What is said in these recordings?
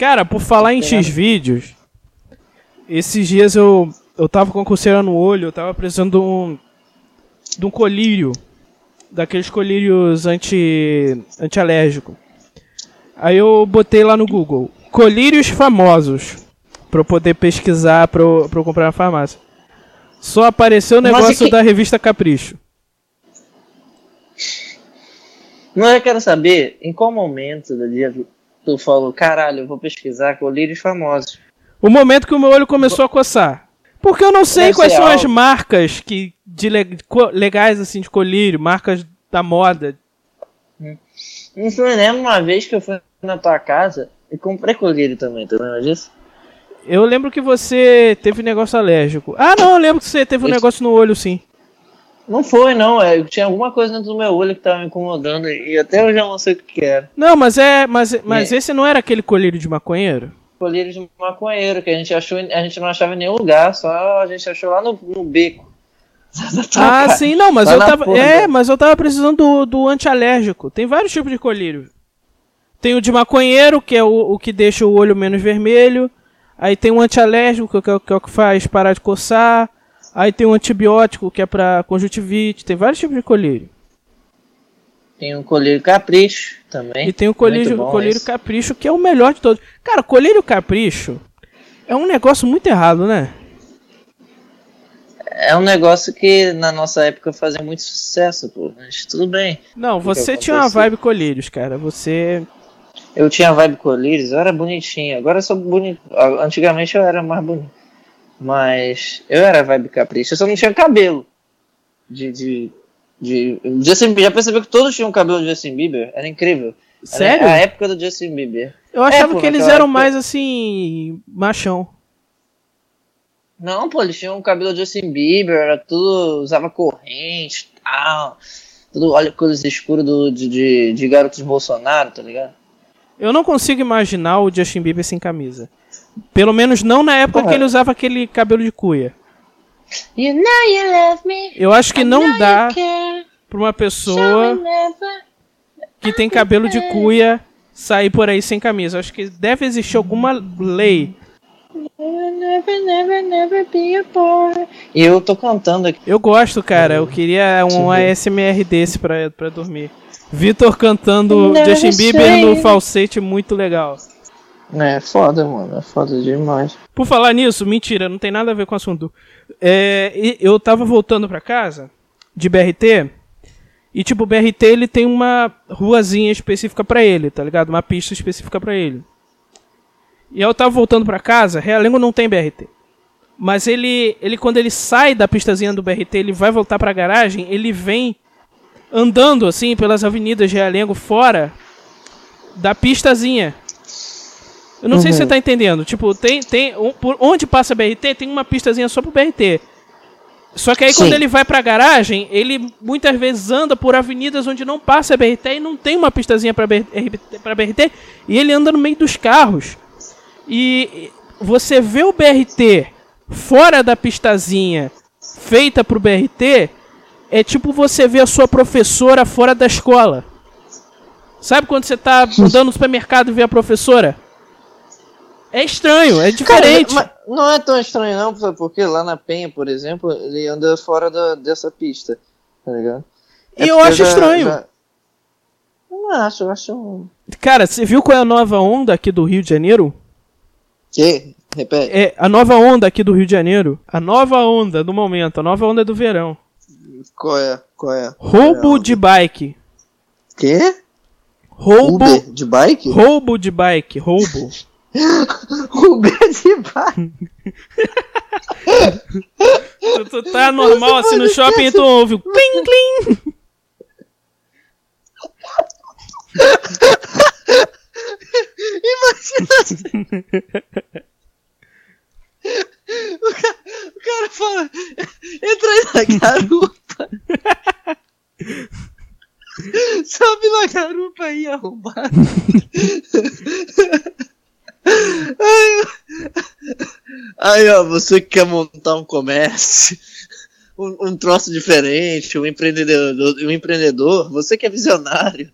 Cara, por falar em X-Vídeos, esses dias eu, eu tava com a coceira no olho, eu tava precisando de um, de um colírio, daqueles colírios anti, anti-alérgico. Aí eu botei lá no Google, colírios famosos, pra eu poder pesquisar pra eu, pra eu comprar na farmácia. Só apareceu o Mas negócio que- da revista Capricho. Não, eu quero saber em qual momento do dia tu falou, caralho, eu vou pesquisar colírios famosos. O momento que o meu olho começou a coçar. Porque eu não sei Deve quais são as algo. marcas que de le- legais assim de colírio, marcas da moda. Não se me lembra uma vez que eu fui na tua casa e comprei colírio também, tu lembra disso? Eu lembro que você teve negócio alérgico. Ah, não, eu lembro que você teve um negócio no olho, sim. Não foi, não. É, tinha alguma coisa dentro do meu olho que tava me incomodando e até eu já não sei o que era. Não, mas é, mas, mas É. esse não era aquele colírio de maconheiro? Colírio de maconheiro, que a gente achou, a gente não achava em nenhum lugar, só a gente achou lá no, no beco. Tua Ah, sim, não, mas Vai eu tava, porra, é, mas eu tava precisando do, do antialérgico. Tem vários tipos de colírio. Tem o de maconheiro, que é o, o que deixa o olho menos vermelho. Aí tem o antialérgico, que é, que é o que faz parar de coçar. Aí tem o antibiótico, que é pra conjuntivite. Tem vários tipos de colírio. Tem um colírio capricho também. E tem o colírio, colírio esse. capricho, que é o melhor de todos. Cara, colírio capricho é um negócio muito errado, né? É um negócio que na nossa época fazia muito sucesso, pô. Mas tudo bem. Não, você tinha uma vibe colírios, cara. Você. Eu tinha vibe colírios, eu era bonitinho. Agora eu sou bonito. Antigamente eu era mais bonito. Mas eu era vibe capricho. Eu só não tinha cabelo. De. de, de Justin Bieber. Já percebeu que todos tinham cabelo de Justin Bieber? Era incrível. Era Sério? a época do Justin Bieber. Eu achava É, que eles eram época- mais assim. machão. Não, pô, eles tinham cabelo de Justin Bieber, era tudo. usava corrente e tal. Tudo olha cores escuras do, de, de, de garotos Bolsonaro, tá ligado? Eu não consigo imaginar o Justin Bieber sem camisa. Pelo menos não na época Porra. que ele usava aquele cabelo de cuia. You know you love me. Eu acho que I não dá pra uma So pessoa que tem cabelo de cuia sair por aí sem camisa. Eu acho que deve existir alguma lei. Never, never, never be a boy. Eu tô cantando aqui. Eu gosto, cara. Eu queria um ASMR desse pra, pra dormir. Vitor cantando Never Justin Bieber no falsete, muito legal. É foda, mano. É foda demais. Por falar nisso, mentira, não tem nada a ver com o assunto. É, eu tava voltando pra casa de BRT e tipo o BRT ele tem uma ruazinha específica pra ele, tá ligado? Uma pista específica pra ele. E eu tava voltando pra casa, Realengo não tem BRT. Mas ele, ele quando ele sai da pistazinha do BRT, ele vai voltar pra garagem, ele vem andando assim pelas avenidas de Realengo fora da pistazinha. Eu não sei se você tá entendendo. Tipo, tem. tem um- por onde passa BRT, tem uma pistazinha só pro BRT. Só que aí Sim. quando ele vai pra garagem, ele muitas vezes anda por avenidas onde não passa BRT e não tem uma pistazinha pra BRT, pra BRT e ele anda no meio dos carros. E você vê o BRT fora da pistazinha feita pro BRT, é tipo você ver a sua professora fora da escola. Sabe quando você tá andando no supermercado e vê a professora? É estranho, é diferente. Cara, não é tão estranho não, porque lá na Penha, por exemplo, ele anda fora da, dessa pista, tá ligado? E eu acho estranho. já- Eu não acho, eu acho. Cara, você viu qual é a nova onda aqui do Rio de Janeiro? Que? Repete. É a nova onda aqui do Rio de Janeiro. A nova onda do momento, a nova onda do verão. Qual é? Qual é? Roubo é? de bike. Quê? Roubo, Uber de bike? roubo de bike, roubo. Uber de tu, tu tá normal assim no shopping e tu ouve o clim clim. O cara fala, entra aí na garupa. Sobe na garupa aí, arrombado. Aí, ó, você que quer montar um comércio, um, um troço diferente, um empreendedor, um empreendedor, você que é visionário,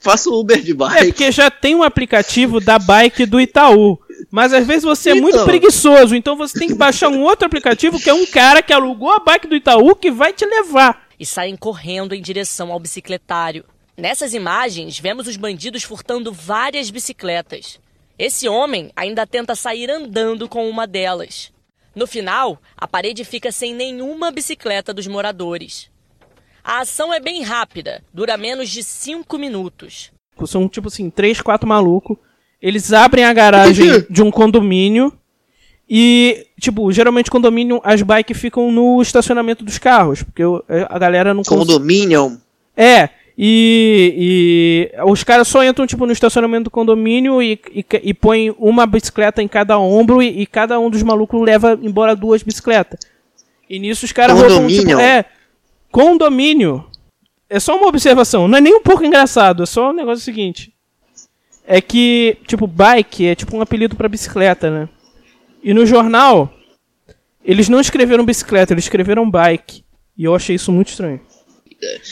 Faça o Uber de É, bike. porque já tem um aplicativo da bike do Itaú. Mas às vezes você é muito Então. preguiçoso, então você tem que baixar um outro aplicativo que é um cara que alugou a bike do Itaú que vai te levar. e saem correndo em direção ao bicicletário. Nessas imagens, vemos os bandidos furtando várias bicicletas. Esse homem ainda tenta sair andando com uma delas. No final, a parede fica sem nenhuma bicicleta dos moradores. A ação é bem rápida, dura menos de cinco minutos. São tipo assim, três, quatro malucos. Eles abrem a garagem de um condomínio e, tipo, geralmente condomínio, as bikes ficam no estacionamento dos carros, porque a galera não consegue. Condominion. É, e, e os caras só entram, tipo, no estacionamento do condomínio e, e, e põem uma bicicleta em cada ombro e, e cada um dos malucos leva embora duas bicicletas. E nisso os caras roubam, tipo, é, condomínio. É só uma observação, não é nem um pouco engraçado, é só o negócio seguinte. É que, tipo, bike é tipo um apelido pra bicicleta, né? E no jornal, eles não escreveram bicicleta, eles escreveram bike. E eu achei isso muito estranho.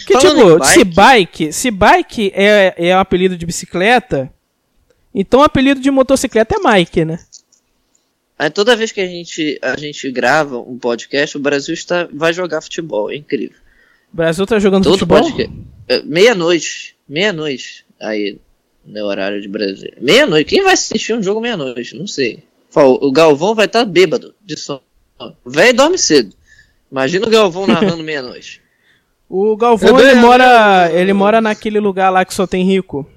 Que Falando tipo, se bike, se bike é, é um apelido de bicicleta, então o apelido de motocicleta é Mike, né? Aí toda vez que a gente, a gente grava um podcast, o Brasil está, vai jogar futebol. É incrível. O Brasil tá jogando Todo futebol? podcast. é, Meia-noite. Meia-noite. Aí, no horário de Brasil. Meia-noite. Quem vai assistir um jogo meia-noite? Não sei. O Galvão vai estar bêbado de sono. O velho dorme cedo. Imagina o Galvão narrando meia-noite. O Galvão, ele ganhei, mora, eu- ele mora naquele lugar lá que só tem rico.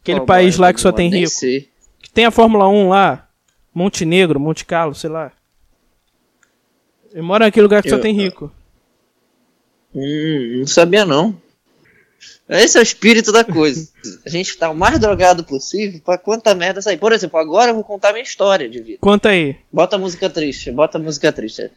Aquele Qual país lá que só tem rico. sei. Que tem a Fórmula 1 lá. Montenegro, Monte Carlo, sei lá. Ele mora naquele lugar que só Eu- tem rico. Hum, não sabia não. Esse é o espírito da coisa. A gente tá o mais drogado possível pra quanta merda sair. Por exemplo, agora eu vou contar minha história de vida. Conta aí. Bota a música triste, bota a música triste.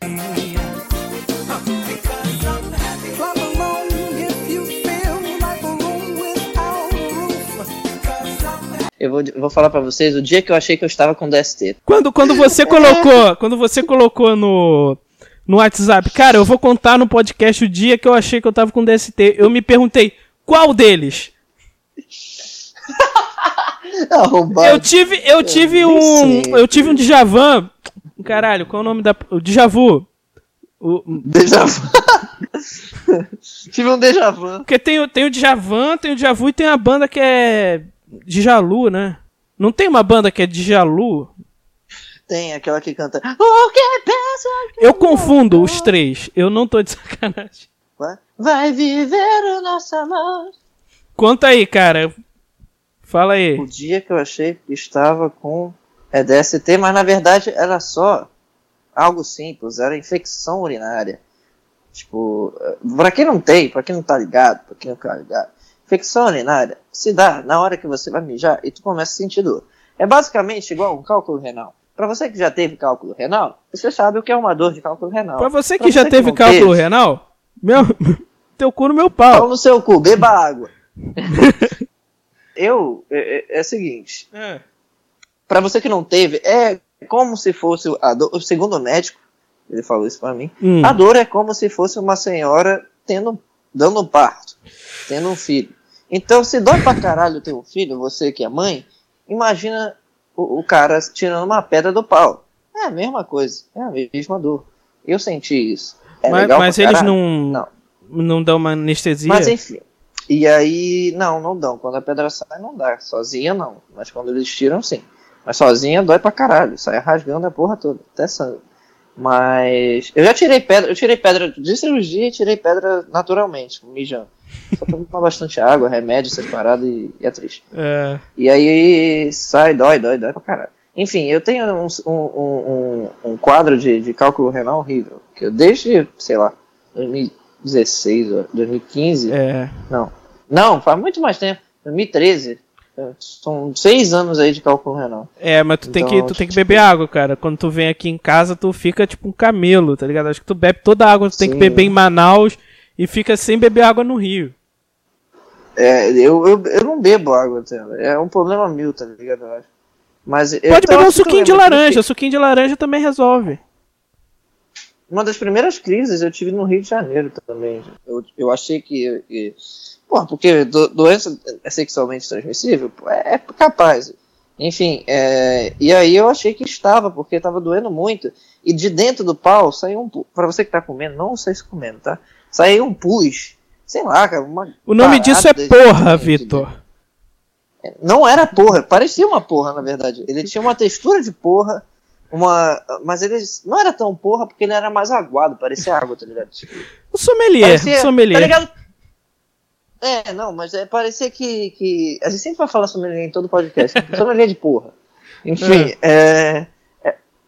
Eu vou, eu vou falar pra vocês o dia que eu achei que eu estava com DST. Quando, quando você colocou, quando você colocou no no WhatsApp, cara, eu vou contar no podcast o dia que eu achei que eu tava com DST. Eu me perguntei, qual deles? Eu tive, eu tive nem um, sei. eu tive um Djavan. Caralho, qual é o nome da o Djavu? O. Tive um vu. porque tem, o- tem o Djavan, tem o Djavu e tem a banda que é Djalu, né? Não tem uma banda que é Djalu? Tem aquela que canta. O que pensa? Eu confundo os três. Eu não tô de sacanagem. Vai- Vai viver o nosso amor. Conta aí, cara. Fala aí. O dia que eu achei que estava com é DST, mas na verdade era só algo simples, era infecção urinária. Tipo, eh, pra quem não tem, pra quem não tá ligado, pra quem não tá ligado, infecção urinária se dá na hora que você vai mijar e tu começa a sentir dor. É basicamente igual um cálculo renal. Pra você que já teve cálculo renal, você sabe o que é uma dor de cálculo renal. Pra você que Pra já teve não cálculo teve, renal, meu, teu cu no meu Pau pau. no seu cu, beba água. eu, é, é- é o seguinte, É. Pra você que não teve, é como se fosse a dor, segundo o médico, ele falou isso pra mim, Hum. a dor é como se fosse uma senhora tendo, dando um parto, tendo um filho. Então, se dói pra caralho ter um filho, você que é mãe, imagina o, o cara tirando uma pedra do pau. É a mesma coisa, é a mesma dor. Eu senti isso. É mas mas eles não, Não. não dão uma anestesia? Mas enfim. E aí, não, não dão. Quando a pedra sai, não dá. Sozinha, não. Mas quando eles tiram, sim. Mas sozinha dói pra caralho. Sai rasgando a porra toda. Até sangue. Mas. Eu já tirei pedra. Eu tirei pedra de cirurgia e tirei pedra naturalmente, mijando. Só tomar bastante água, remédio separado e, e é triste. É. E aí sai, dói, dói, dói pra caralho. Enfim, eu tenho um, um, um, um quadro de, de cálculo renal horrível. Que eu desde, sei lá, 2016 ou 2015. É. Não. Não, faz muito mais tempo. 2013. É, São seis anos aí de cálculo renal. É, mas tu tem que Então, tu tem que tipo- beber água, cara. Quando tu vem aqui em casa, tu fica tipo um camelo, tá ligado? Acho que tu bebe toda a água que tu tem que Sim. beber em Manaus e fica sem beber água no Rio. É, eu, eu, eu não bebo água, tá? é um problema meu, tá ligado? Eu acho. Mas Pode beber um suquinho de laranja, suquinho de laranja também resolve. Uma das primeiras crises eu tive no Rio de Janeiro também. Eu, eu achei que, que Porra, porque do- doença é sexualmente transmissível? É, é capaz. Enfim, é, e aí eu achei que estava, porque estava doendo muito. E de dentro do pau saiu um Pra você que tá comendo, não sei se comendo, tá? Saiu um pus. Sei lá, cara. O nome disso é porra, de- Vitor. Não era porra, parecia uma porra, na verdade. Ele tinha uma textura de porra, uma. Mas ele não era tão porra porque ele era mais aguado, parecia água, tá ligado? Tipo, O sommelier, parecia, sommelier. Tá ligado? É, não, mas é, parecia que, que. A gente sempre vai falar sommelier em todo podcast. sommelier de porra. Enfim, é. é,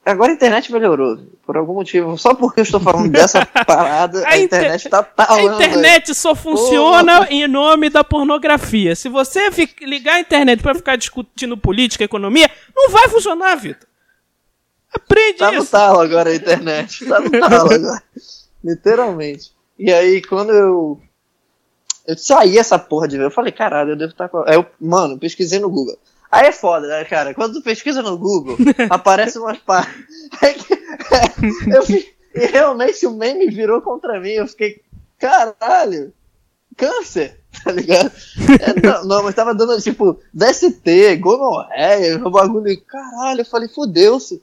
Agora a internet melhorou, por algum motivo. Só porque eu estou falando dessa parada, A a, inter- internet tá A talando. internet só funciona em nome da pornografia. Se você ligar a internet pra ficar discutindo política, economia, não vai funcionar, Vitor. Aprende Tá no isso. talo agora a internet. Tá no talo agora. Literalmente. E aí, quando eu. Eu saí essa porra de ver, eu falei, caralho, eu devo estar com. Aí eu, mano, pesquisei no Google. Aí é foda, né, cara? Quando tu pesquisa no Google, aparece umas partes. Eu E realmente o meme virou contra mim. Eu fiquei, caralho, câncer, tá ligado? É, não, não, mas tava dando tipo DST, gonorreia, um bagulho. Caralho, eu falei, fudeu-se.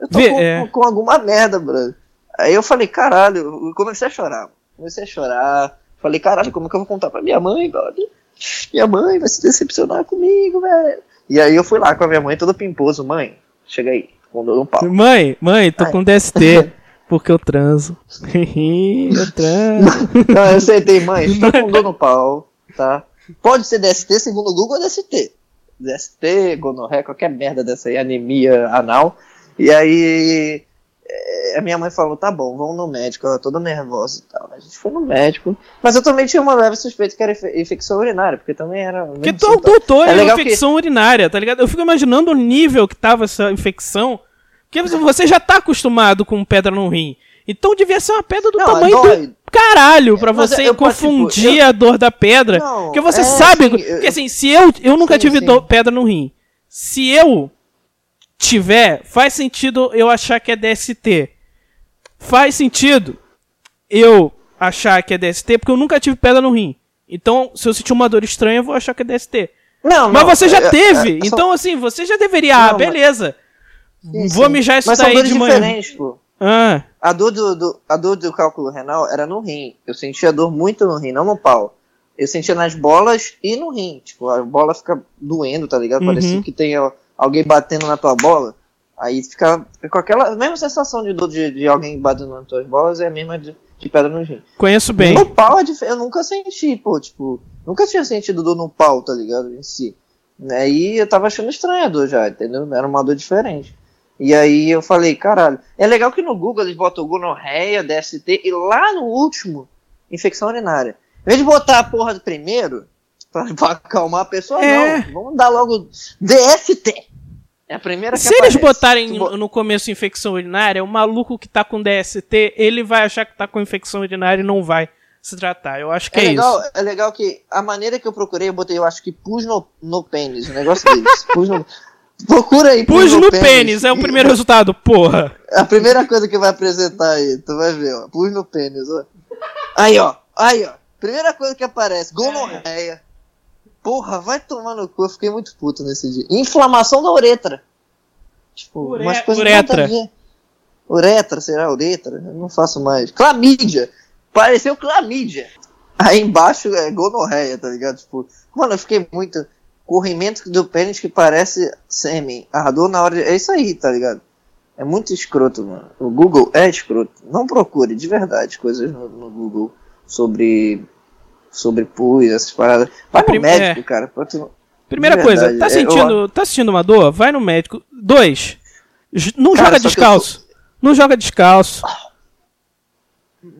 Eu tô Vê, com, é. com- com alguma merda, brother. Aí eu falei, caralho, eu comecei a chorar. Comecei a chorar. Falei, caralho, como que eu vou contar pra minha mãe, brother? Minha mãe vai se decepcionar comigo, velho. E aí eu fui lá com a minha mãe, todo pimposo. Mãe, chega aí, com dor no pau. Mãe, mãe, tô Ai. com DST. Porque eu transo. eu transo. Não, eu aceitei, mãe, estou com dor no pau, tá? Pode ser DST, segundo o Google, DST. DST, gonorreia, qualquer merda dessa aí, anemia anal. E aí a minha mãe falou, tá bom, vamos no médico, ela toda nervosa e tal. A gente foi no médico. Mas eu também tinha uma leve suspeita que era infe- infecção urinária, porque também era. Porque tu é um doutor É em legal que- infecção urinária, tá ligado? Eu fico imaginando o nível que tava essa infecção. Porque você já tá acostumado com pedra no rim. Então devia ser uma pedra do Não, tamanho do dói. caralho pra Mas você eu posso, confundir tipo, eu- a dor da pedra. Não, porque você é, sabe. sim, porque assim, se eu. Eu nunca Sim, tive sim. pedra no rim. Se eu tiver, faz sentido eu achar que é DST. Faz sentido eu achar que é DST, porque eu nunca tive pedra no rim. Então, se eu sentir uma dor estranha, eu vou achar que é DST. Não, Mas não, você já é- teve, é- são- então assim, você já deveria. Ah, Não, mas- beleza. sim, Vou mijar isso Mas são daí dores de manhã. diferentes, pô. Ah, A dor do, do- a dor do cálculo renal era no rim. Eu sentia dor muito no rim, não no pau. Eu sentia nas bolas e no rim. Tipo, a bola fica doendo, tá ligado? Uhum. Parecia que tem alguém batendo na tua bola. Aí fica com aquela mesma sensação de dor de, de alguém batendo nas tuas bolas, é a mesma de, de pedra no rim. conheço bem. No pau é dif- eu nunca senti, pô, tipo, nunca tinha sentido dor no pau, tá ligado? Em si. Aí eu tava achando estranha a dor já, entendeu? Era uma dor diferente. E aí eu falei, caralho. É legal que no Google eles botam gonorreia, DST, e lá no último, infecção urinária. Em vez de botar a porra do primeiro, pra, pra acalmar a pessoa, É. não. Vamos dar logo DST. É a primeira Se eles aparece. botarem Tu bo- no começo infecção urinária, o maluco que tá com DST, ele vai achar que tá com infecção urinária e não vai se tratar. Eu acho que é, É legal, isso. é legal que a maneira que eu procurei, eu botei, eu acho que pus no, no pênis, o negócio deles. pus no, procura aí, Pus no pênis, é o primeiro resultado, porra. A primeira coisa que vai apresentar aí, tu vai ver, ó. Pus no pênis, ó. Aí, ó. Aí, ó. Primeira coisa que aparece, gonorreia. Porra, vai tomar no cu, eu fiquei muito puto nesse dia. Inflamação da uretra. Tipo, Ure- umas coisas uretra. Uretra, será uretra? Eu não faço mais. Clamídia. Pareceu clamídia. Aí embaixo é gonorreia, tá ligado? Tipo, mano, eu fiquei muito. Corrimento do pênis que parece sêmen. Ardor na hora de... É isso aí, tá ligado? É muito escroto, mano. O Google é escroto. Não procure, de verdade, coisas no, no Google sobre. Sobre pus, essas paradas. Vai no Prim- médico, é. cara. pra tu- Primeira coisa, tá é, eu- sentindo, tá sentindo uma dor? Vai no médico. Dois, não Cara, joga descalço. Não joga descalço.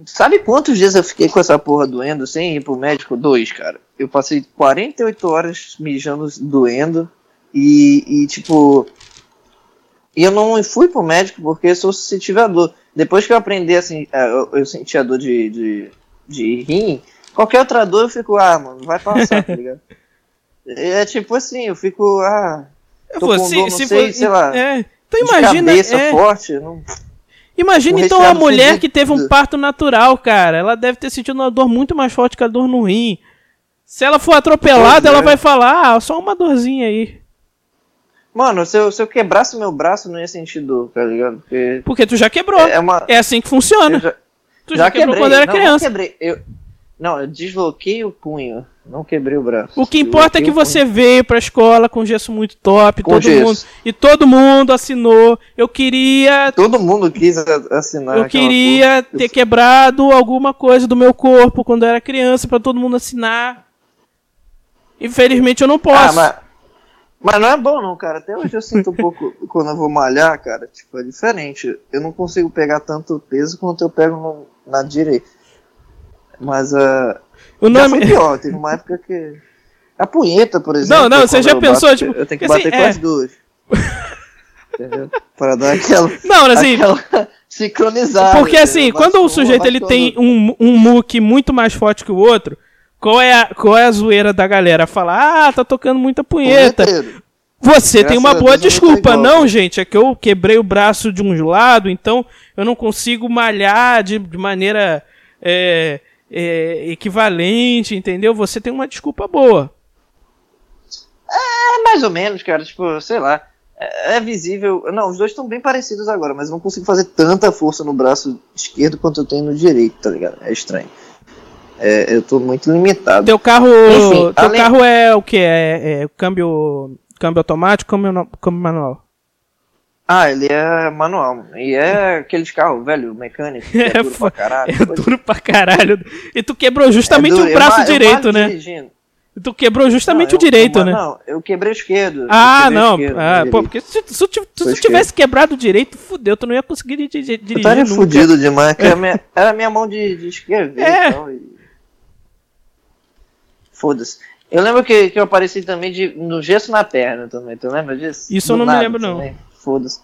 Sabe quantos dias eu fiquei com essa porra doendo sem ir pro médico? Dois, cara. Eu passei 48 horas mijando doendo e, e tipo. E eu não fui pro médico porque sou sensível à dor. Depois que eu aprendi assim, é, eu, eu senti a dor de, de, de rim, qualquer outra dor eu fico, ah, mano, vai passar, tá ligado? É tipo assim, eu fico, ah, Eu Tô vou- com se, dor, não se sei, for- sei lá, é, então imagina, cabeça é, forte. Não... imagina um então a resfriado mulher fudido. que teve um parto natural, cara. Ela deve ter sentido uma dor muito mais forte que a dor no rim. Se ela for atropelada, Pois é. ela vai falar, ah, só uma dorzinha aí. Mano, se eu, se eu quebrasse meu braço, não ia sentir dor, tá ligado? Porque Porque tu já quebrou. é uma. É assim que funciona. eu já, Tu já, quebrou quebrei. quando era não, criança. Não, quebrei. Eu, não, eu desloquei o punho. Não quebrei o braço. O que importa é que você veio pra escola com gesso muito top, Com todo gesso. mundo. E todo mundo assinou. Eu queria. Todo mundo quis assinar. Eu queria porra. ter quebrado alguma coisa do meu corpo quando eu era criança pra todo mundo assinar. Infelizmente eu não posso. Ah, mas, mas não é bom não, cara. Até hoje eu sinto um pouco quando eu vou malhar, cara. Tipo, é diferente. Eu não consigo pegar tanto peso quanto eu pego no- na direita. Mas uh, o já nome foi pior. Teve uma época que. A punheta, por exemplo. Não, não, você já pensou, bato, tipo, Eu tenho que assim, bater com é. as duas. Entendeu? Pra dar aquela. Não, assim, aquela sincronizada. Porque assim, entendeu? quando o uma, sujeito ele com tem um, um muque muito mais forte que o outro, qual é a, qual é a zoeira da galera? Falar, ah, tá tocando muita punheta. Punheteiro. Você tem Graças uma a boa Deus não desculpa. igual, Não, cara. gente, é que eu quebrei o braço de um lado, então eu não consigo malhar de, de maneira é, é, equivalente, entendeu? Você tem uma desculpa boa. É mais ou menos, cara. Tipo, sei lá. É, é visível. Não, os dois estão bem parecidos agora, mas eu não consigo fazer tanta força no braço esquerdo quanto eu tenho no direito, tá ligado? É estranho. É, eu tô muito limitado. Teu carro, Enfim, teu além- carro é o que? É, é câmbio, câmbio automático, câmbio, câmbio manual? Ah, ele é manual. E é aqueles carros, velho, mecânico. É, É, duro pra caralho. É duro pra caralho. E tu quebrou justamente é duro. o Eu braço eu direito, mal né? dirigindo. Tu quebrou justamente Não, o direito, eu- né? Não, eu quebrei o esquerdo. eu Ah, quebrei não. esquerdo, Ah, pô, porque se, se, tu- se Foi tivesse quebrado o direito, fudeu, tu não ia conseguir di- di- dirigir. Eu estaria nunca. fudido demais, que era a minha, era minha mão de, de escrever É. e tal. e- Foda-se. Eu lembro que, que eu apareci também de, no gesso na perna também, tu lembra disso? Isso eu Do não me lembro, não. Foda-se.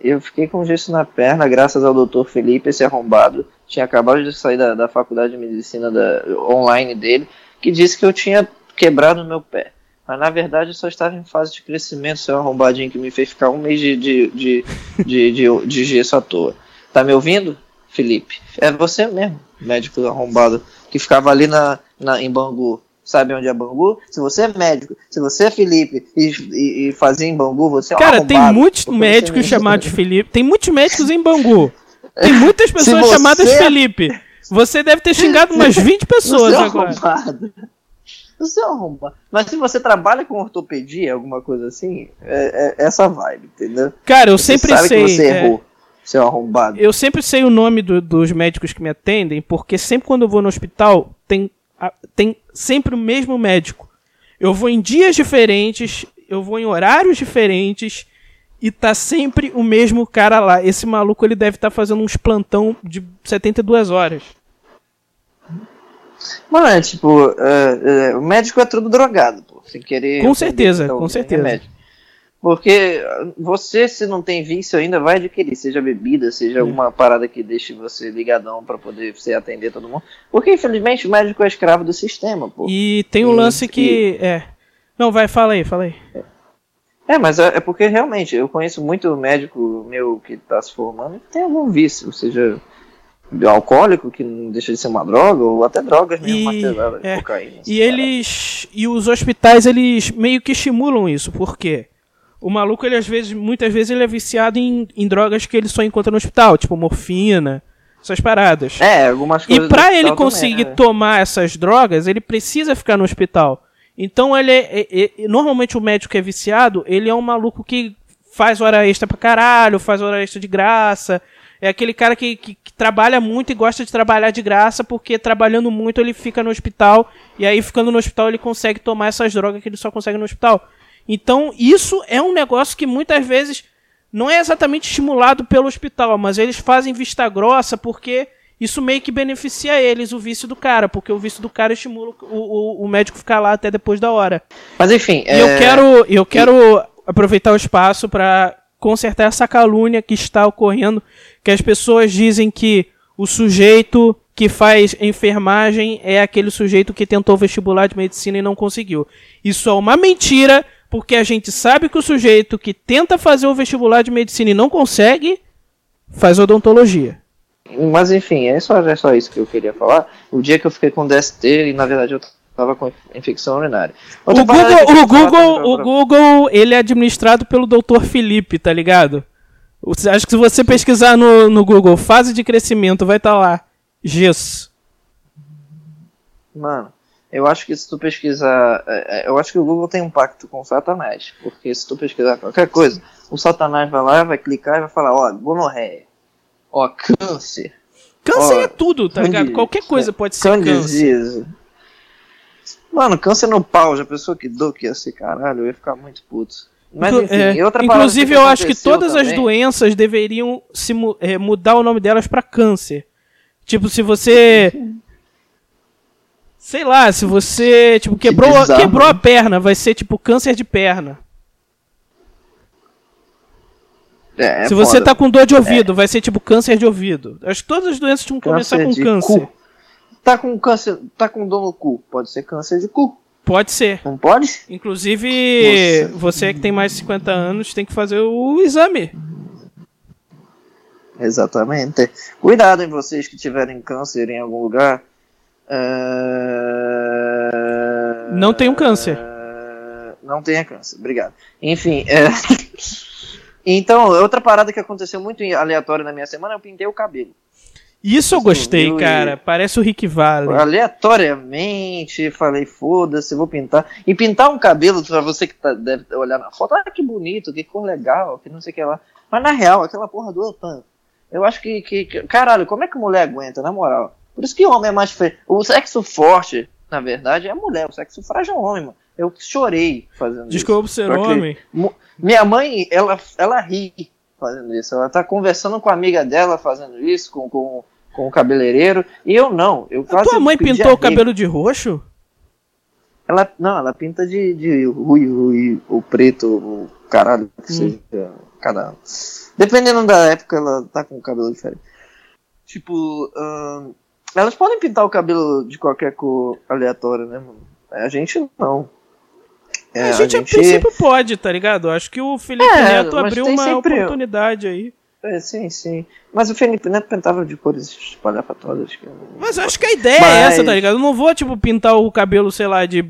Eu fiquei com gesso na perna, graças ao doutor Felipe, esse arrombado. Tinha acabado de sair da, da faculdade de medicina da, online dele, que disse que eu tinha quebrado meu pé. Mas na verdade eu só estava em fase de crescimento, seu arrombadinho que me fez ficar um mês de, de, de, de, de, de gesso à toa. Tá me ouvindo, Felipe? É você mesmo, médico arrombado, que ficava ali na, na, em Bangu. Sabe onde é Bangu? Se você é médico, se você é Felipe e, e, e fazia em Bangu, você é um Cara, tem muitos porque médicos chamados Felipe. Tem muitos médicos em Bangu. Tem muitas pessoas você- chamadas Felipe. Você deve ter xingado umas 20 pessoas Você é agora. arrombado. Você é arrombado. Mas se você trabalha com ortopedia, alguma coisa assim, é, é essa vibe, entendeu? Cara, eu Você sempre sabe sei. que você é, errou, seu arrombado. Eu sempre sei o nome do- dos médicos que me atendem, porque sempre quando eu vou no hospital, tem, tem sempre o mesmo médico. Eu vou em dias diferentes, eu vou em horários diferentes, e tá sempre o mesmo cara lá. Esse maluco ele deve estar fazendo uns plantão de 72 horas. Mano, é tipo, é, é, o médico é tudo drogado, pô, sem querer. Com certeza, com é certeza. médico. Porque você, se não tem vício ainda, vai adquirir, seja bebida, seja alguma parada que deixe você ligadão pra poder você atender todo mundo. Porque, infelizmente, o médico é escravo do sistema, pô. E tem um E- lance que. É. Não, vai, fala aí, fala aí. É, mas é, é porque realmente eu conheço muito médico meu que tá se formando que tem algum vício, seja alcoólico, que não deixa de ser uma droga, ou até drogas mesmo, E- marteladas, é, cocaína. E eles. E os hospitais, eles meio que estimulam isso, por quê? O maluco, ele às vezes, muitas vezes, ele é viciado em, em drogas que ele só encontra no hospital, tipo morfina, essas paradas. É, algumas E coisas. pra do ele conseguir também, né? tomar essas drogas, ele precisa ficar no hospital. Então ele é, é- é- normalmente o médico que é viciado, ele é um maluco que faz hora extra pra caralho, faz hora extra de graça. É aquele cara que, que- que trabalha muito e gosta de trabalhar de graça, porque trabalhando muito ele fica no hospital, e aí ficando no hospital ele consegue tomar essas drogas que ele só consegue no hospital. Então, isso é um negócio que muitas vezes não é exatamente estimulado pelo hospital, mas eles fazem vista grossa porque isso meio que beneficia eles, o vício do cara, porque o vício do cara estimula o, o, o médico ficar lá até depois da hora. Mas enfim, E é, eu quero, eu quero aproveitar o espaço para consertar essa calúnia que está ocorrendo, que as pessoas dizem que o sujeito que faz enfermagem é aquele sujeito que tentou vestibular de medicina e não conseguiu. Isso é uma mentira, porque a gente sabe que o sujeito que tenta fazer o vestibular de medicina e não consegue faz odontologia. Mas enfim, é só, é só isso que eu queria falar. O dia que eu fiquei com DST, e na verdade eu tava com infecção urinária. O Outra Google, o Google, o Google, ele é administrado pelo Dr. Felipe, tá ligado? Acho que se você pesquisar no, no Google fase de crescimento, vai estar lá. Gesso. Mano, eu acho que se tu pesquisar. é, é, Eu acho que o Google tem um pacto com o Satanás. Porque se tu pesquisar qualquer coisa, o Satanás vai lá, vai clicar e vai falar: ó, gonorreia. Ó, câncer. Câncer Ó, é tudo, tá ligado? Qualquer coisa pode ser câncer. Mano, câncer no pau, já pensou que dor que ia ser caralho? Eu ia ficar muito puto. Mas enfim, é, inclusive, eu acho que todas as também- doenças deveriam se é, mudar o nome delas pra câncer. Tipo, se você. Sei lá, se você tipo, quebrou, bizarro, quebrou a perna, vai ser tipo câncer de perna. É, é se você foda. tá com dor de ouvido, vai ser tipo câncer de ouvido. Acho que todas as doenças tinham que começar com câncer. cu. Tá com câncer, tá com dor no cu, pode ser câncer de cu, Pode ser. não pode? Inclusive, Nossa. você que tem mais de 50 anos tem que fazer o exame. Exatamente. Cuidado em vocês que tiverem câncer em algum lugar. É... Não tenham câncer. Não tenha câncer, obrigado. Enfim, é... então, outra parada que aconteceu muito aleatória na minha semana, eu pintei o cabelo. Isso eu gostei, viu e- cara. Parece o Rick Valley. Aleatoriamente, falei, foda-se, vou pintar. E pintar um cabelo, pra você que tá- deve olhar na foto, ah, que bonito, que cor legal, que não sei o que lá. Mas na real, aquela porra doeu tanto. Eu acho que, que, que- Caralho, como é que mulher aguenta, na moral? Por isso que homem é mais feio. O sexo forte, na verdade, é a mulher. O sexo frágil é homem, mano. Eu chorei fazendo Desculpa isso. ser Só que homem. Minha mãe, ela, ela ri fazendo isso. Ela tá conversando com a amiga dela fazendo isso, com, com, com o cabeleireiro. E eu não. Eu A quase tua mãe pintou o cabelo de roxo? Ela, não, ela pinta de, de ruivo e o preto, o caralho, que Hum. seja cada. Dependendo da época, ela tá com o cabelo diferente. Tipo, elas podem pintar o cabelo de qualquer cor aleatória, né, mano? A gente não. É, a, gente, a princípio pode, tá ligado? Acho que o Felipe É, Neto mas abriu uma sempre- oportunidade aí. É, sim, sim. Mas o Felipe Neto pintava de cores que não- Mas eu acho que a ideia é Mas- essa, tá ligado? Eu não vou, tipo, pintar o cabelo, sei lá, de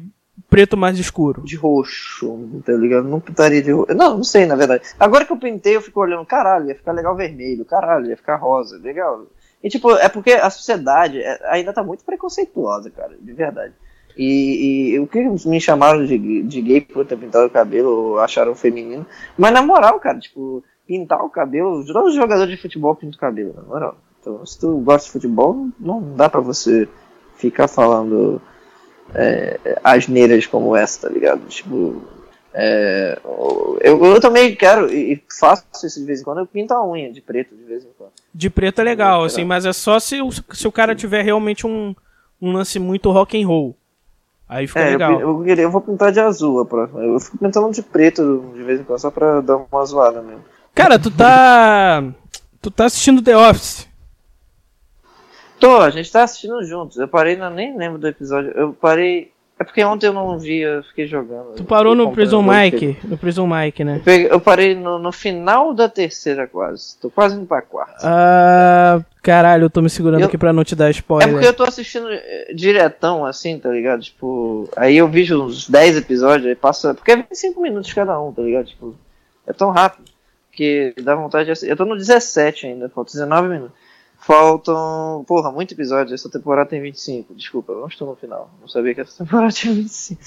preto mais escuro. de roxo, tá ligado? Não pintaria de roxo. Não, não sei, na verdade. Agora que eu pintei, eu fico olhando, caralho, ia ficar legal vermelho, caralho, ia ficar rosa, legal. E tipo, é porque a sociedade é- ainda tá muito preconceituosa, cara, de verdade. E, e o que me chamaram de, de gay por ter pintado o cabelo, acharam feminino. Mas na moral, cara, tipo, pintar o cabelo, todos os jogadores de futebol pintam o cabelo, na moral. Então, se tu gosta de futebol, não dá pra você ficar falando é, asneiras como essa, tá ligado? Tipo, é, eu, eu também quero e faço isso de vez em quando, eu pinto a unha de preto de vez em quando. De preto é legal, assim, mas é só se o, se o cara tiver realmente um, um lance muito rock and roll. Aí fica É, eu, legal. eu, queria- eu vou pintar de azul a próxima. Eu fico pintando de preto de vez em quando, só pra dar uma zoada mesmo. Cara, tu tá. Tu tá assistindo The Office. Tô, a gente tá assistindo juntos. Eu parei, na, nem lembro do episódio. Eu parei. É porque ontem eu não vi, eu fiquei jogando. Tu parou no Prison Mike. No Prison Mike, né? Eu, peguei- eu parei no, no final da terceira quase. Tô quase indo pra quarta. Ah. Caralho, eu tô me segurando Eu- aqui pra não te dar É spoiler. porque eu tô assistindo eh, diretão, assim, tá ligado? Tipo, aí eu vejo uns 10 episódios, aí passa. Porque é 25 minutos cada um, tá ligado? Tipo, é tão rápido que dá vontade de. Eu tô no 17 ainda, faltam 19 minutos. Faltam, porra, muito episódio. Essa temporada tem 25. Desculpa, eu não estou no final. Não sabia que essa temporada tinha 25.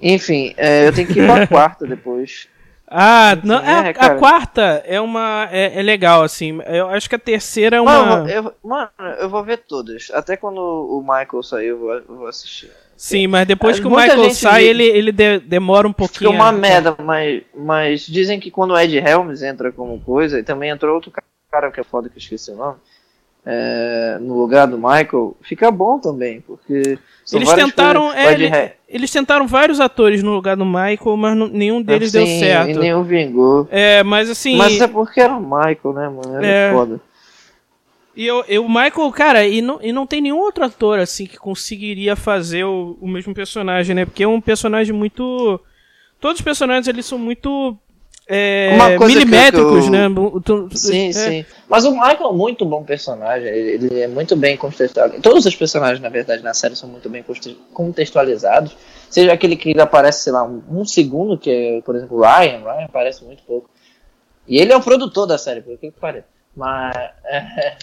Enfim, eh, eu tenho que ir pra quarta depois. Ah, Enfim, não, é, é, a cara. quarta é uma. É, é legal, assim. Eu acho que a terceira é Mano, uma. eu, mano, eu vou ver todas. Até quando o Michael sair, eu vou, eu vou assistir. Sim, mas depois que o Muita Michael gente sai, diz- ele, ele de- demora um pouquinho. Fica uma a- merda, mas, mas dizem que quando o Ed Helms entra como coisa, e também entrou outro cara que é foda que eu esqueci o nome, é, no lugar do Michael, fica bom também, porque Eles tentaram. coisas- é, ele- eles tentaram vários atores no lugar do Michael, mas não- nenhum deles deu Sim, certo. E nenhum vingou. É, mas assim. Mas é porque era o Michael, né, mano? Era É. foda. E eu, eu- o Michael, cara, e não, e não tem nenhum outro ator assim que conseguiria fazer o, o mesmo personagem, né? Porque é um personagem muito. Todos os personagens eles são muito é, milimétricos, eu- né? Tu- Sim, é. sim. Mas o Michael é muito bom personagem. Ele, é muito bem contextualizado. Todos os personagens, na verdade, na série são muito bem conte- contextualizados. Seja aquele que aparece, sei lá, um, um segundo, que é, por exemplo, Ryan. Ryan aparece muito pouco. E ele é o produtor da série, por que que parece. Mas. é,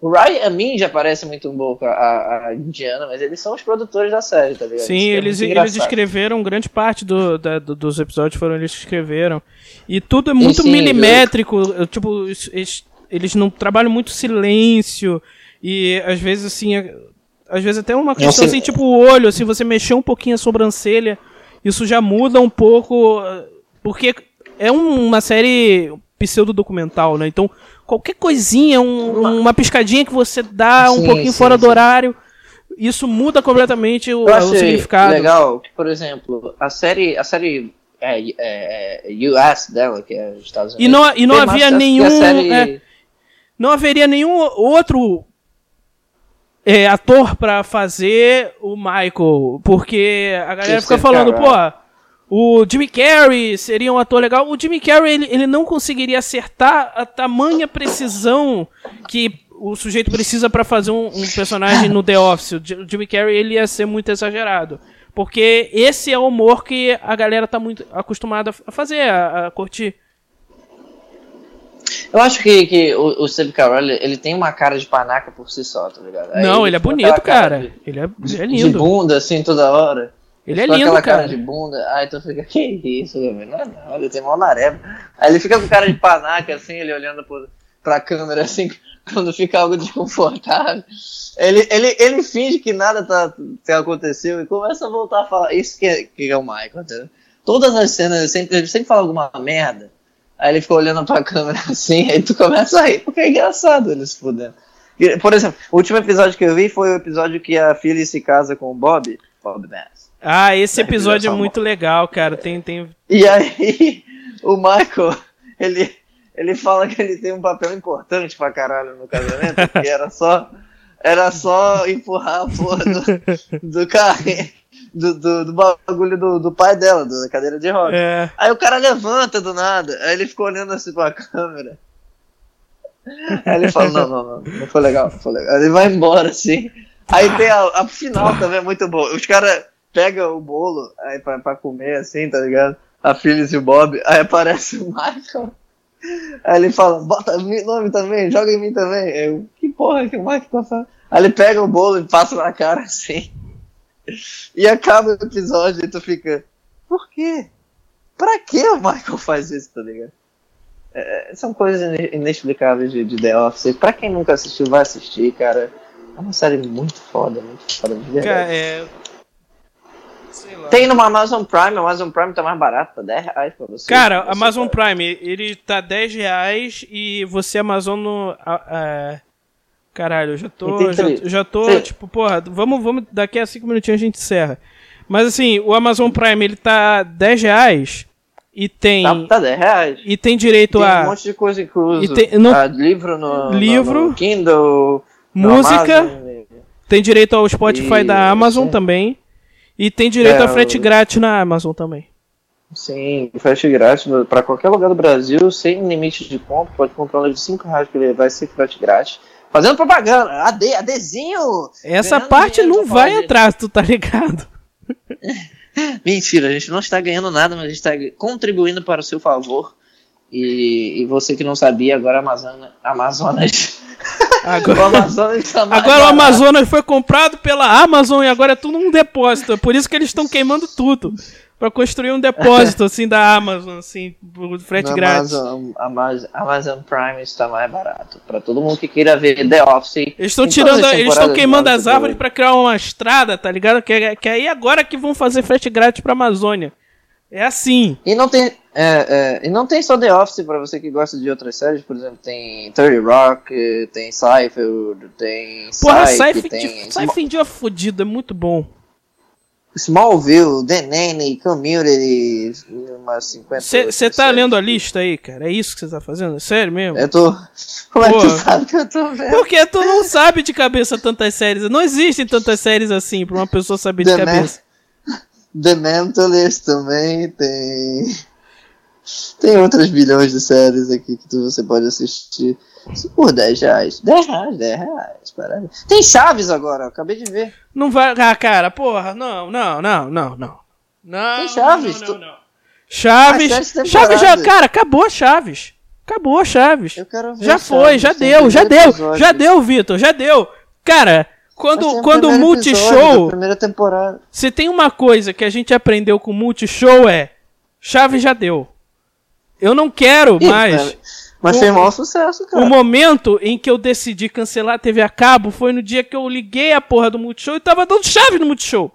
o Ryan, a mim, já parece muito um pouco a, a, Indiana, mas eles são os produtores da série, tá ligado? Sim, é eles, eles escreveram grande parte do, da- do- dos episódios foram eles que escreveram. E tudo é muito sim, milimétrico, eu- tipo, es- es- eles não trabalham muito silêncio e às vezes assim, é- às vezes até uma questão assim, tipo o olho, se você mexer um pouquinho a sobrancelha, isso já muda um pouco, eh, porque é um- uma série pseudo-documental, né? Então, qualquer coisinha, um- uma piscadinha que você dá um Sim, pouquinho sim, fora do sim. horário, isso muda completamente o, o significado. legal que, por exemplo, a série, a série é, é, é US dela, que é os Estados E Unidos. não, e não tem mais havia nenhum. série- é, não haveria nenhum outro é, ator pra fazer o Michael. Porque a galera fica falando, pô, o Jimmy Carrey seria um ator legal. O Jimmy Carrey, ele, ele não conseguiria acertar a tamanha precisão que o sujeito precisa pra fazer um, um personagem no The Office. O Ji- o Jimmy Carrey, ele ia ser muito exagerado. Porque esse é o humor que a galera tá muito acostumada a fazer, a, a curtir. Eu acho que, que o, o Steve Carell, ele tem uma cara de panaca por si só, tá ligado? Aí Não, ele é fica bonito, aquela cara. de- Ele é, ele é De lindo. bunda, assim, toda hora. Ele é lindo, aquela cara cara. de bunda. Aí tu fica, que isso, velho? Não, é não, ele tem mó nareba. Aí ele fica com cara de panaca, assim, ele olhando pro, pra câmera, assim, quando fica algo desconfortável. Ele, ele, ele finge que nada tá, que aconteceu e começa a voltar a falar. Isso que é, que é o Michael, entendeu? Todas as cenas, ele sempre, ele sempre fala alguma merda. Aí ele fica olhando pra câmera assim, aí tu começa a rir, porque é engraçado ele se fudendo. Por exemplo, o último episódio que eu vi foi o episódio que a Phyllis se casa com o Bob. Bob Bass. Ah, esse episódio é muito legal, cara. Tem, tem... E aí, o Michael, ele, ele fala que ele tem um papel importante pra caralho no casamento, que era só, era só empurrar a porra do, do carrinho, do, do, do bagulho do, do pai dela, da cadeira de roda. É, Aí o cara levanta do nada, aí ele ficou olhando assim pra câmera. Aí ele fala, não, não, não, não foi legal, não foi legal. Aí ele vai embora, assim. Aí tem a, a final também é muito boa. Os caras pegam o bolo aí pra, pra comer, assim, tá ligado? A Phyllis e o Bob, aí aparece o Michael. Aí ele fala, bota meu nome também, joga em mim também. Eu, que porra que o Michael tá falando? Aí ele pega o bolo e passa na cara, assim. E acaba o episódio e tu fica, por quê? Pra que o Michael faz isso, tá ligado? É, são coisas ine- inexplicáveis de, de The Office. Pra quem nunca assistiu, vai assistir, cara. É uma série muito foda, muito foda de cara, é... Tem no Amazon Prime, o Amazon Prime tá mais barato, tá 10 reais pra você. Cara, Você Amazon tá- Prime, ele tá 10 reais e você Amazon no... a- a- Caralho, eu já E tô, já, já tô, tre- tipo, porra, vamos, vamos, daqui a 5 minutinhos a gente encerra. Mas assim, o Amazon Prime, ele tá 10 reais e tem, Tá, tá 10 reais. e tem direito Tem a um monte de coisa incluso. E tem- Ah, livro no, Livro, no, no Kindle, no música, Amazon, tem direito ao Spotify da Isso. Amazon também e tem direito É, a frete grátis na Amazon também. Sim, frete grátis pra qualquer lugar do Brasil, sem limite de compra. Pode comprar um livro de 5 reais que ele vai ser frete grátis. Fazendo propaganda, AD, ADzinho! Essa parte não vai entrar, tu tá ligado? Mentira, a gente não está ganhando nada, mas a gente está contribuindo para o seu favor. E, e você que não sabia, agora a Amazônia, Amazonas. o Agora, Amazonas mais agora o. Amazonas foi comprado pela Amazon e agora é tudo um depósito. É por isso que eles estão queimando tudo. Pra construir um depósito, assim, da Amazon, assim, frete grátis. Amazon, Amazon, Amazon Prime está mais barato. Para todo mundo que queira ver The Office. Eles estão tirando, as eles estão queimando as árvores pra criar uma estrada, tá ligado? Que, é- que aí agora que vão fazer frete grátis pra Amazônia. É assim. E não tem, é, é, e não tem só The Office para você que gosta de outras séries, por exemplo, tem 30 Rock, tem Seinfeld, tem Porra, Seinfeld, tem Seinfeld é fudido, é muito bom. Smallville, The Nanny, Community, umas 50 Você tá lendo a lista aí, cara? É isso que você tá fazendo? Sério mesmo? Eu tô. Como é que tu sabe que eu tô vendo? Porque tu não sabe de cabeça tantas séries. Não existem tantas séries assim pra uma pessoa saber de The Man- cabeça. The Mentalist também tem. Tem outras bilhões de séries aqui que você pode assistir por 10 reais. 10 reais, 10 reais. Parada. Tem Chaves agora, acabei de ver. Não vai. Ah, cara, porra, não, não, não, não, não. Não. Tem Chaves, Não, tu- não, não. Chaves. Chaves já. Cara, acabou Chaves. Acabou Chaves. Já foi, já deu, já deu, já deu, Vitor, já deu. Cara, quando, quando o Multishow. Primeira temporada. Se tem uma coisa que a gente aprendeu com o Multishow é. Chaves já deu. Eu não quero Ih, mais. cara, Mas O- fez maior sucesso, cara. O momento em que eu decidi cancelar a TV a cabo foi no dia que eu liguei a porra do Multishow e tava dando Chaves no Multishow.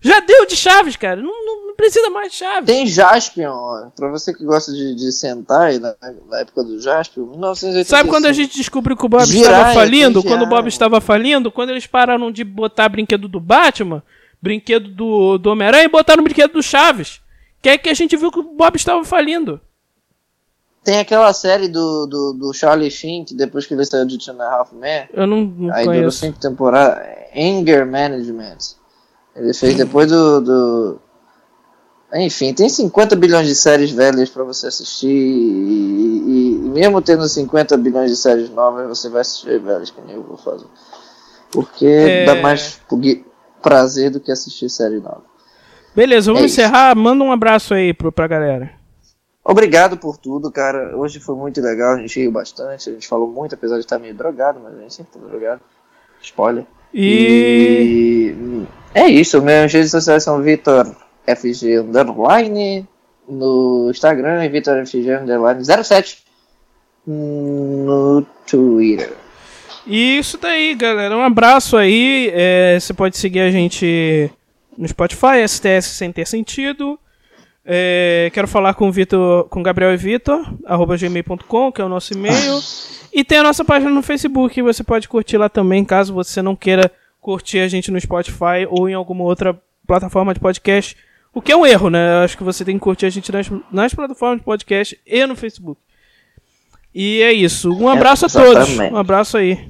Já deu de Chaves, cara. Não, não precisa mais de Chaves. Tem Jaspion, ó. Pra você que gosta de, de Sentai, na, na época do Jaspion, 1985. Sabe quando a gente descobriu que o Bob Jiraiya, estava falindo? Quando o Bob estava falindo, quando eles pararam de botar brinquedo do Batman, brinquedo do, do Homem-Aranha e botaram brinquedo do Chaves. Que é que a gente viu que o Bob estava falindo. Tem aquela série do, do, do Charlie Sheen, que depois que ele saiu de Two and a Half Men, Eu não, não aí durou conheço. cinco temporadas, Anger Management. Ele fez depois do, do... Enfim, tem 50 bilhões de séries velhas pra você assistir e, e- e mesmo tendo 50 bilhões de séries novas, você vai assistir velhas, que nem eu vou fazer. Porque É. dá mais prazer do que assistir série nova. Beleza, vamos É isso. encerrar. Manda um abraço aí pro, pra galera. Obrigado por tudo, cara. Hoje foi muito legal, a gente riu bastante, a gente falou muito, apesar de estar meio drogado, mas a gente sempre tá drogado. Spoiler. E. E é isso, minhas redes sociais são Vitor FG Underline no Instagram e Vitor FG Underline 07 no Twitter. E isso daí, galera. Um abraço aí. É, você pode seguir a gente no Spotify, STS sem ter sentido. É, quero falar com o Vitor, com Gabriel e Vitor, arroba gmail.com, que é o nosso e-mail. E tem a nossa página no Facebook, você pode curtir lá também, caso você não queira curtir a gente no Spotify ou em alguma outra plataforma de podcast. O que é um erro, né? Eu acho que você tem que curtir a gente nas, nas plataformas de podcast e no Facebook. E é isso. Um abraço a todos. Um abraço aí.